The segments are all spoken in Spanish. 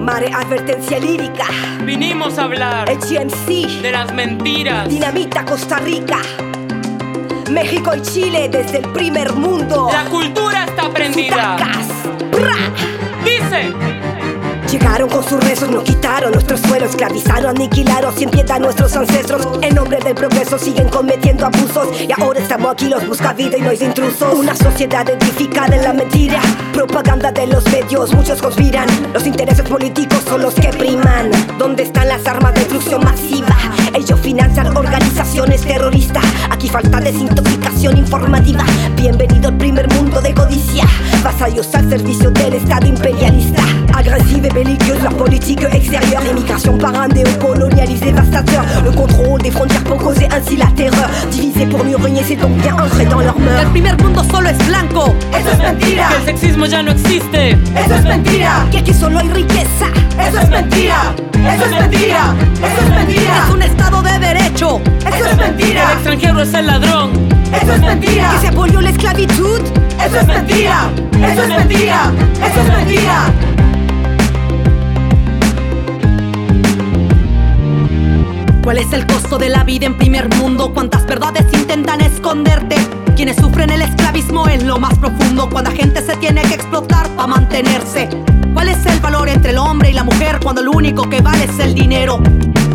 Mare advertencia lírica. Vinimos a hablar El GMC. de las mentiras. Dinamita Costa Rica. México y Chile desde el primer mundo. La cultura está prendida. Sutacas. Dice. Llegaron con sus rezos, nos quitaron nuestro suelo, esclavizaron, aniquilaron sin piedad nuestros ancestros. En nombre del progreso siguen cometiendo abusos y ahora estamos aquí, los busca vida y no es intrusos. Una sociedad edificada en la mentira, propaganda de los medios, muchos conspiran. Los intereses políticos son los que priman. ¿Dónde están las armas de destrucción masiva? Ellos financian organizaciones terroristas. Aquí falta desintoxicación informativa. Bienvenido al primer mundo de codicia. Vasallos al servicio del Estado imperialista. Agressive et belliqueuse, la politique extérieure. L'immigration par un néocolonialiste dévastateur. Le contrôle des frontières pour causer ainsi la terreur. Divisé pour mieux régner, c'est donc bien ancré dans leur El mœurs. primer mundo solo es blanco. Eso es mentira. Que el sexismo ya no existe. Eso es mentira. Que aquí solo hay riqueza. Eso es mentira. Eso es mentira. Eso es mentira. Es un estado de derecho. Eso es El mentira. extranjero es el ladrón. Eso es mentira. Que se apoyó la esclavitud. Eso es mentira. Eso es mentira. Eso es mentira. ¿Cuál es el costo de la vida en primer mundo? ¿Cuántas verdades intentan esconderte? Quienes sufren el esclavismo en lo más profundo cuando la gente se tiene que explotar para mantenerse. ¿Cuál es el valor entre el hombre y la mujer cuando lo único que vale es el dinero?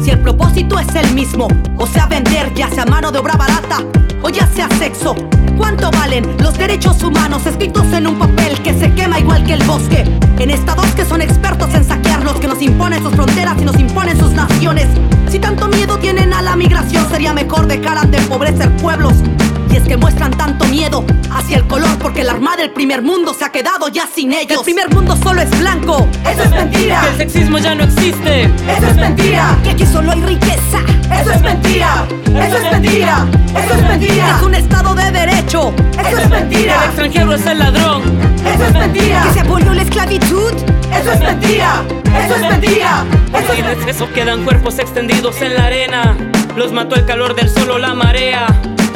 Si el propósito es el mismo, o sea vender ya sea mano de obra barata o ya sea sexo. ¿Cuánto valen los derechos humanos escritos en un papel que se quema igual que el bosque? En estados que son expertos en saquearlos, que nos imponen sus fronteras y nos imponen sus naciones. Si tanto miedo tienen a la migración, sería mejor dejar de empobrecer pueblos. Y es que muestran tanto miedo hacia el color porque la armada del primer mundo se ha quedado ya sin ellos. El primer mundo solo es blanco. Eso es mentira. Que el sexismo ya no existe. Eso es mentira. Que aquí solo hay riqueza. Eso es mentira. Es El mentira. extranjero es el ladrón. Eso es mentira. Que se apoyó la esclavitud. Eso es mentira. Eso es mentira. Eso es eso quedan cuerpos extendidos en la arena. Los mató el calor del sol o la marea.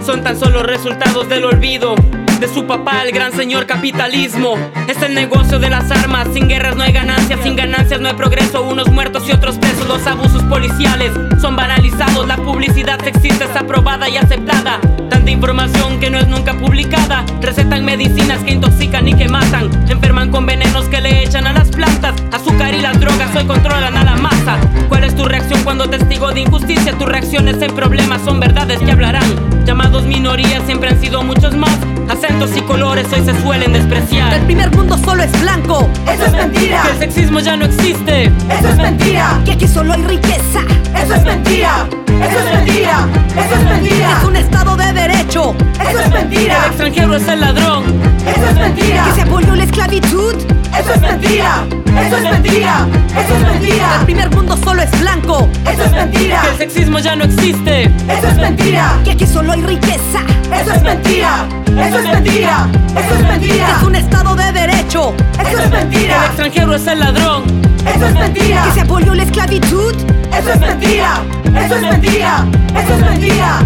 Son tan solo resultados del olvido de su papá, el gran señor capitalismo. Es el negocio de las armas. Sin guerras no hay ganancias, sin ganancias no hay progreso. Unos muertos y otros presos. Los abusos policiales son banalizados. La publicidad sexista es aprobada y aceptada. Tanta información que no es nunca publicada. Recetan medicinas que intoxican y que matan. Enferman con venenos que le echan a las plantas. Azúcar y las drogas hoy controlan a la masa. ¿Cuál es tu reacción cuando testigo de injusticia? Tus reacciones en problemas son verdades que hablarán. Llamados minorías siempre han sido muchos más. Acentos y colores hoy se suelen El despreciar. primer mundo solo es blanco. Eso es mentira. Que el sexismo ya no existe. Eso es mentira. Que aquí solo hay riqueza. Eso es mentira. Eso es mentira. Eso es mentira. Es un estado de derecho. Eso es El mentira. extranjero es el ladrón. Eso es mentira. Que se apoyó la esclavitud. Eso es mentira. Eso es mentira. Eso es El mentira. primer mundo solo es blanco. Eso es mentira. Que el sexismo ya no existe. Eso es mentira. Que aquí solo hay riqueza. Eso es mentira. Eso es mentira. Eso es mentira. Es un estado de derecho. Eso es El mentira. extranjero es el ladrón. Eso es mentira. Que se apoyó la esclavitud. ¡Eso es mentira! ¡Eso es mentira! ¡Eso es mentira!